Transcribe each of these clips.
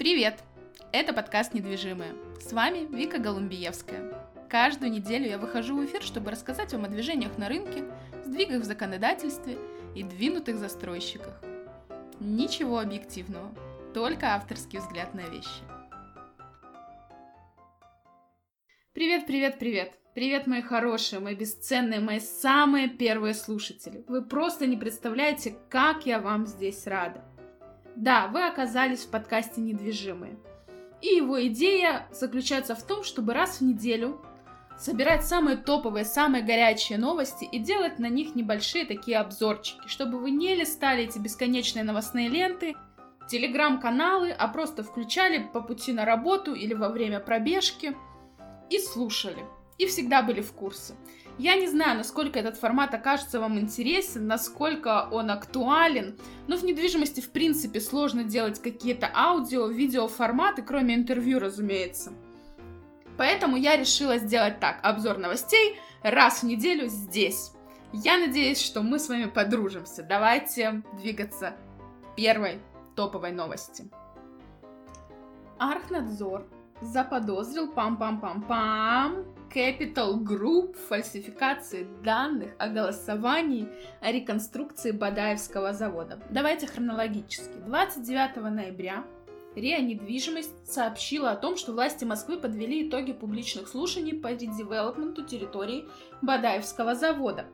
Привет! Это подкаст «Недвижимые». С вами Вика Голумбиевская. Каждую неделю я выхожу в эфир, чтобы рассказать вам о движениях на рынке, сдвигах в законодательстве и двинутых застройщиках. Ничего объективного, только авторский взгляд на вещи. Привет, привет, привет! Привет, мои хорошие, мои бесценные, мои самые первые слушатели. Вы просто не представляете, как я вам здесь рада. Да, вы оказались в подкасте «Недвижимые». И его идея заключается в том, чтобы раз в неделю собирать самые топовые, самые горячие новости и делать на них небольшие такие обзорчики, чтобы вы не листали эти бесконечные новостные ленты, телеграм-каналы, а просто включали по пути на работу или во время пробежки и слушали. И всегда были в курсе. Я не знаю, насколько этот формат окажется вам интересен, насколько он актуален, но в недвижимости в принципе сложно делать какие-то аудио, видео форматы, кроме интервью, разумеется. Поэтому я решила сделать так, обзор новостей раз в неделю здесь. Я надеюсь, что мы с вами подружимся. Давайте двигаться к первой топовой новости. Архнадзор заподозрил пам-пам-пам-пам Capital Group фальсификации данных о голосовании о реконструкции Бадаевского завода. Давайте хронологически. 29 ноября РИА «Недвижимость» сообщила о том, что власти Москвы подвели итоги публичных слушаний по редевелопменту территории Бадаевского завода.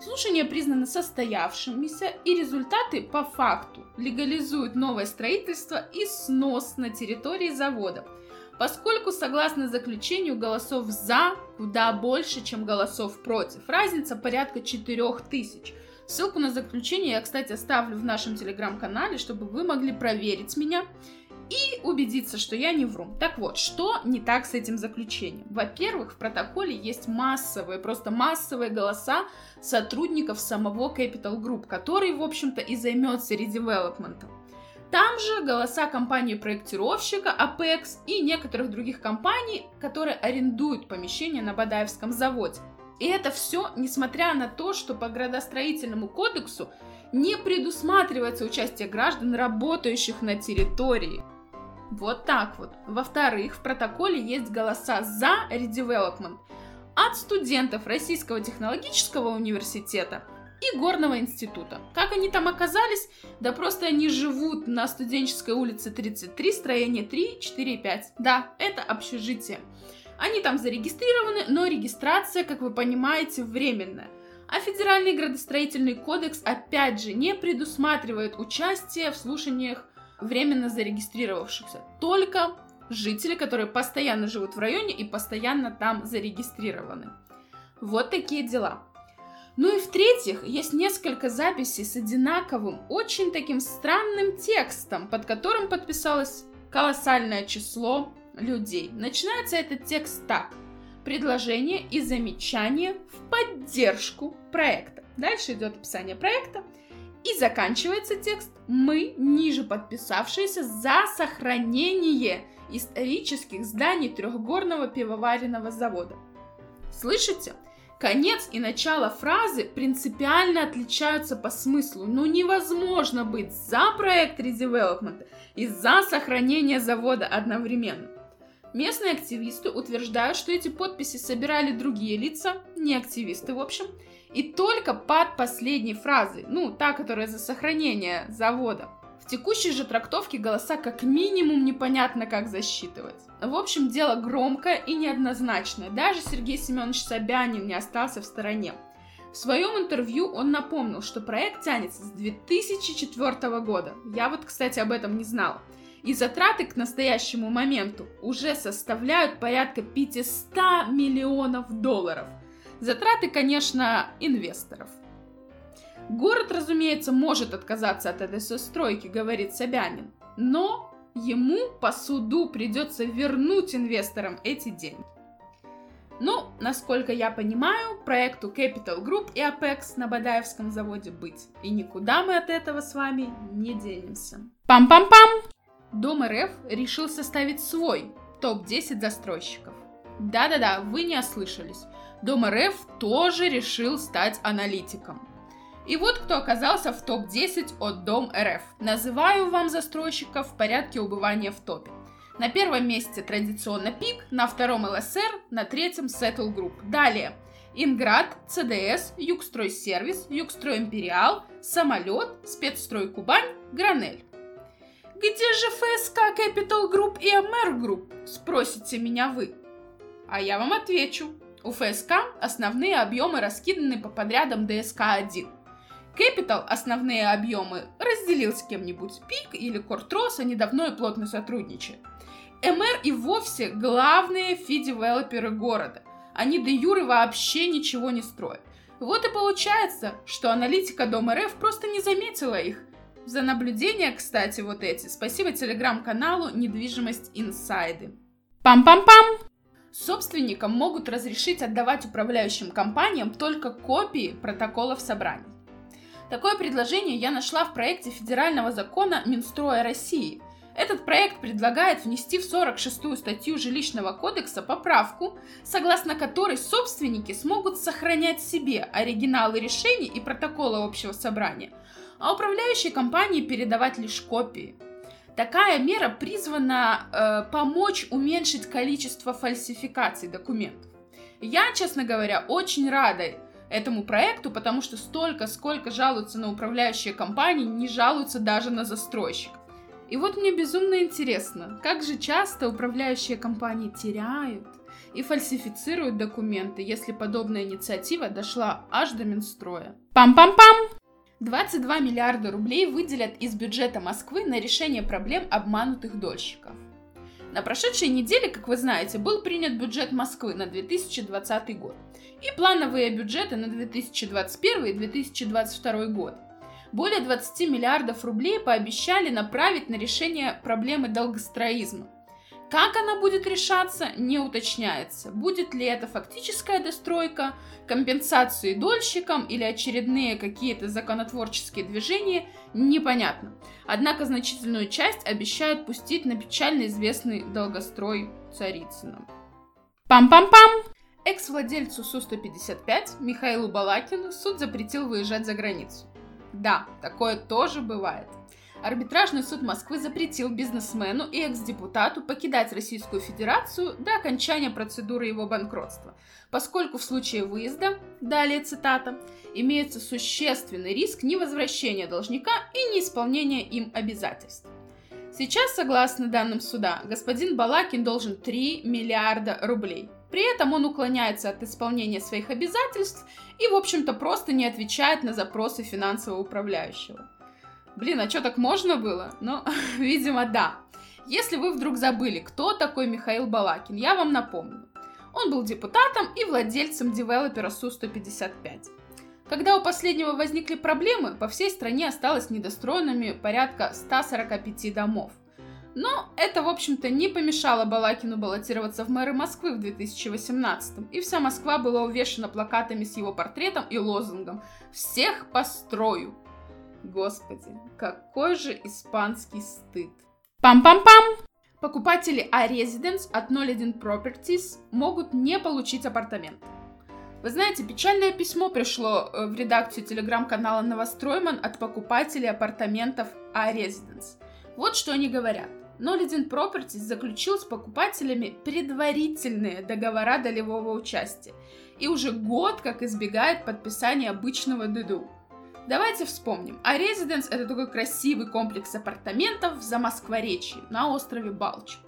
Слушания признаны состоявшимися, и результаты по факту легализуют новое строительство и снос на территории завода – поскольку, согласно заключению, голосов «за» куда больше, чем голосов «против». Разница порядка 4000. Ссылку на заключение я, кстати, оставлю в нашем телеграм-канале, чтобы вы могли проверить меня и убедиться, что я не вру. Так вот, что не так с этим заключением? Во-первых, в протоколе есть массовые, просто массовые голоса сотрудников самого Capital Group, который, в общем-то, и займется редевелопментом. Там же голоса компании-проектировщика Apex и некоторых других компаний, которые арендуют помещение на Бадаевском заводе. И это все, несмотря на то, что по градостроительному кодексу не предусматривается участие граждан, работающих на территории. Вот так вот. Во-вторых, в протоколе есть голоса за редевелопмент от студентов Российского технологического университета, и Горного института. Как они там оказались? Да просто они живут на студенческой улице 33, строение 3, 4 и 5. Да, это общежитие. Они там зарегистрированы, но регистрация, как вы понимаете, временная. А Федеральный градостроительный кодекс опять же не предусматривает участие в слушаниях временно зарегистрировавшихся. Только жители, которые постоянно живут в районе и постоянно там зарегистрированы. Вот такие дела. Ну и в-третьих, есть несколько записей с одинаковым, очень таким странным текстом, под которым подписалось колоссальное число людей. Начинается этот текст так. Предложение и замечание в поддержку проекта. Дальше идет описание проекта. И заканчивается текст «Мы, ниже подписавшиеся, за сохранение исторических зданий трехгорного пивоваренного завода». Слышите? Конец и начало фразы принципиально отличаются по смыслу. Ну невозможно быть за проект редевелопмента и за сохранение завода одновременно. Местные активисты утверждают, что эти подписи собирали другие лица, не активисты в общем, и только под последней фразой, ну, та, которая за сохранение завода. В текущей же трактовке голоса как минимум непонятно как засчитывать. В общем, дело громкое и неоднозначное. Даже Сергей Семенович Собянин не остался в стороне. В своем интервью он напомнил, что проект тянется с 2004 года. Я вот, кстати, об этом не знала. И затраты к настоящему моменту уже составляют порядка 500 миллионов долларов. Затраты, конечно, инвесторов. Город, разумеется, может отказаться от этой стройки, говорит Собянин, но ему по суду придется вернуть инвесторам эти деньги. Ну, насколько я понимаю, проекту Capital Group и Apex на Бадаевском заводе быть. И никуда мы от этого с вами не денемся. Пам-пам-пам! Дом РФ решил составить свой топ-10 застройщиков. Да-да-да, вы не ослышались. Дом РФ тоже решил стать аналитиком. И вот кто оказался в топ-10 от Дом РФ. Называю вам застройщиков в порядке убывания в топе. На первом месте традиционно ПИК, на втором ЛСР, на третьем Settle Group. Далее Инград, ЦДС, Югстройсервис, Югстрой Империал, Самолет, Спецстрой Кубань, Гранель. Где же ФСК Capital Group и МР Group? Спросите меня вы. А я вам отвечу. У ФСК основные объемы раскиданы по подрядам ДСК-1. Capital основные объемы разделил с кем-нибудь. ПИК или Кортрос, они давно и плотно сотрудничают. МР и вовсе главные фи-девелоперы города. Они де юры вообще ничего не строят. Вот и получается, что аналитика Дом РФ просто не заметила их. За наблюдение, кстати, вот эти. Спасибо телеграм-каналу «Недвижимость Инсайды». Пам-пам-пам! Собственникам могут разрешить отдавать управляющим компаниям только копии протоколов собраний. Такое предложение я нашла в проекте федерального закона Минстроя России – этот проект предлагает внести в 46-ю статью Жилищного кодекса поправку, согласно которой собственники смогут сохранять себе оригиналы решений и протокола общего собрания, а управляющие компании передавать лишь копии. Такая мера призвана э, помочь уменьшить количество фальсификаций документов. Я, честно говоря, очень рада этому проекту, потому что столько, сколько жалуются на управляющие компании, не жалуются даже на застройщиков. И вот мне безумно интересно, как же часто управляющие компании теряют и фальсифицируют документы, если подобная инициатива дошла аж до Минстроя. Пам-пам-пам! 22 миллиарда рублей выделят из бюджета Москвы на решение проблем обманутых дольщиков. На прошедшей неделе, как вы знаете, был принят бюджет Москвы на 2020 год и плановые бюджеты на 2021 и 2022 год более 20 миллиардов рублей пообещали направить на решение проблемы долгостроизма. Как она будет решаться, не уточняется. Будет ли это фактическая достройка, компенсации дольщикам или очередные какие-то законотворческие движения, непонятно. Однако значительную часть обещают пустить на печально известный долгострой Царицына. Пам-пам-пам! Экс-владельцу Су-155 Михаилу Балакину суд запретил выезжать за границу. Да, такое тоже бывает. Арбитражный суд Москвы запретил бизнесмену и экс-депутату покидать Российскую Федерацию до окончания процедуры его банкротства, поскольку в случае выезда, далее цитата, имеется существенный риск невозвращения должника и неисполнения им обязательств. Сейчас, согласно данным суда, господин Балакин должен 3 миллиарда рублей – при этом он уклоняется от исполнения своих обязательств и, в общем-то, просто не отвечает на запросы финансового управляющего. Блин, а что так можно было? Ну, видимо, да. Если вы вдруг забыли, кто такой Михаил Балакин, я вам напомню. Он был депутатом и владельцем девелопера Су-155. Когда у последнего возникли проблемы, по всей стране осталось недостроенными порядка 145 домов. Но это, в общем-то, не помешало Балакину баллотироваться в мэры Москвы в 2018 и вся Москва была увешана плакатами с его портретом и лозунгом «Всех построю». Господи, какой же испанский стыд. Пам-пам-пам! Покупатели A-Residence от 01 Properties могут не получить апартамент. Вы знаете, печальное письмо пришло э, в редакцию телеграм-канала Новостройман от покупателей апартаментов A-Residence. Вот что они говорят. Nolidin Properties заключил с покупателями предварительные договора долевого участия и уже год как избегает подписания обычного ДДУ. Давайте вспомним. А Residence это такой красивый комплекс апартаментов в Замоскворечье на острове Балчук.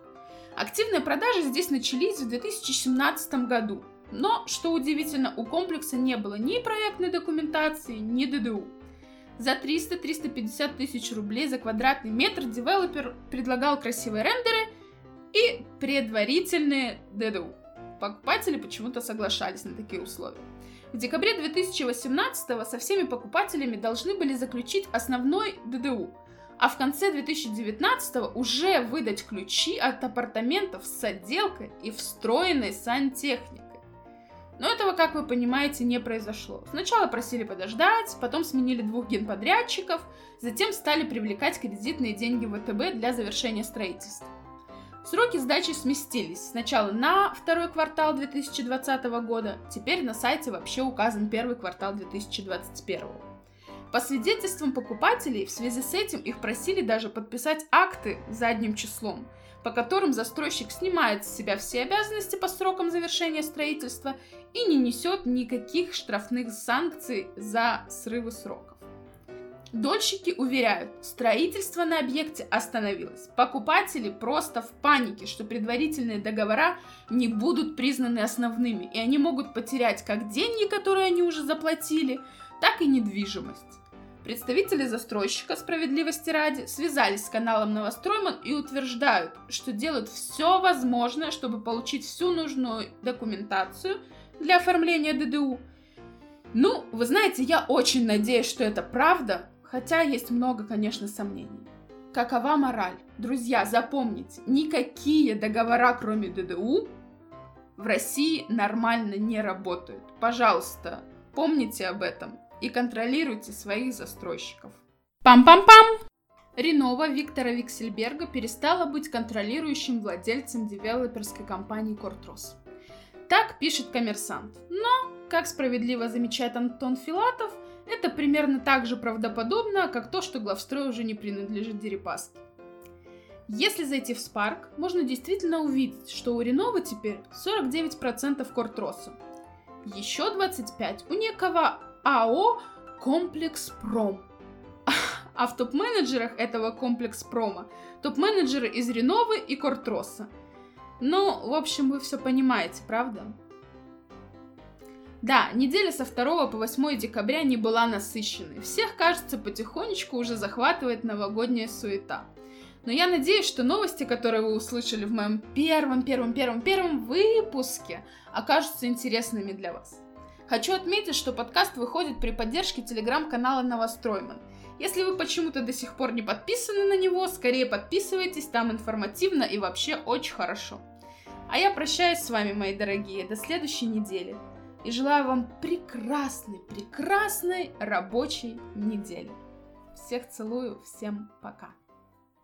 Активные продажи здесь начались в 2017 году. Но, что удивительно, у комплекса не было ни проектной документации, ни ДДУ. За 300-350 тысяч рублей за квадратный метр девелопер предлагал красивые рендеры и предварительные ДДУ. Покупатели почему-то соглашались на такие условия. В декабре 2018 со всеми покупателями должны были заключить основной ДДУ, а в конце 2019 уже выдать ключи от апартаментов с отделкой и встроенной сантехникой. Но этого, как вы понимаете, не произошло. Сначала просили подождать, потом сменили двух генподрядчиков, затем стали привлекать кредитные деньги ВТБ для завершения строительства. Сроки сдачи сместились сначала на второй квартал 2020 года, теперь на сайте вообще указан первый квартал 2021. По свидетельствам покупателей, в связи с этим их просили даже подписать акты задним числом, по которым застройщик снимает с себя все обязанности по срокам завершения строительства и не несет никаких штрафных санкций за срывы сроков. Дольщики уверяют, строительство на объекте остановилось. Покупатели просто в панике, что предварительные договора не будут признаны основными, и они могут потерять как деньги, которые они уже заплатили, так и недвижимость. Представители застройщика справедливости ради связались с каналом Новостройман и утверждают, что делают все возможное, чтобы получить всю нужную документацию для оформления ДДУ. Ну, вы знаете, я очень надеюсь, что это правда, хотя есть много, конечно, сомнений. Какова мораль? Друзья, запомните, никакие договора, кроме ДДУ, в России нормально не работают. Пожалуйста, помните об этом и контролируйте своих застройщиков. Пам-пам-пам! Ренова Виктора Виксельберга перестала быть контролирующим владельцем девелоперской компании Кортрос. Так пишет коммерсант. Но, как справедливо замечает Антон Филатов, это примерно так же правдоподобно, как то, что главстрой уже не принадлежит Дерипаске. Если зайти в Spark, можно действительно увидеть, что у Ренова теперь 49% Кортроса. Еще 25% у некого АО «Комплекс Пром». А в топ-менеджерах этого комплекс прома топ-менеджеры из Реновы и Кортроса. Ну, в общем, вы все понимаете, правда? Да, неделя со 2 по 8 декабря не была насыщенной. Всех, кажется, потихонечку уже захватывает новогодняя суета. Но я надеюсь, что новости, которые вы услышали в моем первом, первом, первом, первом выпуске, окажутся интересными для вас. Хочу отметить, что подкаст выходит при поддержке телеграм-канала Новостройман. Если вы почему-то до сих пор не подписаны на него, скорее подписывайтесь, там информативно и вообще очень хорошо. А я прощаюсь с вами, мои дорогие, до следующей недели. И желаю вам прекрасной, прекрасной рабочей недели. Всех целую, всем пока.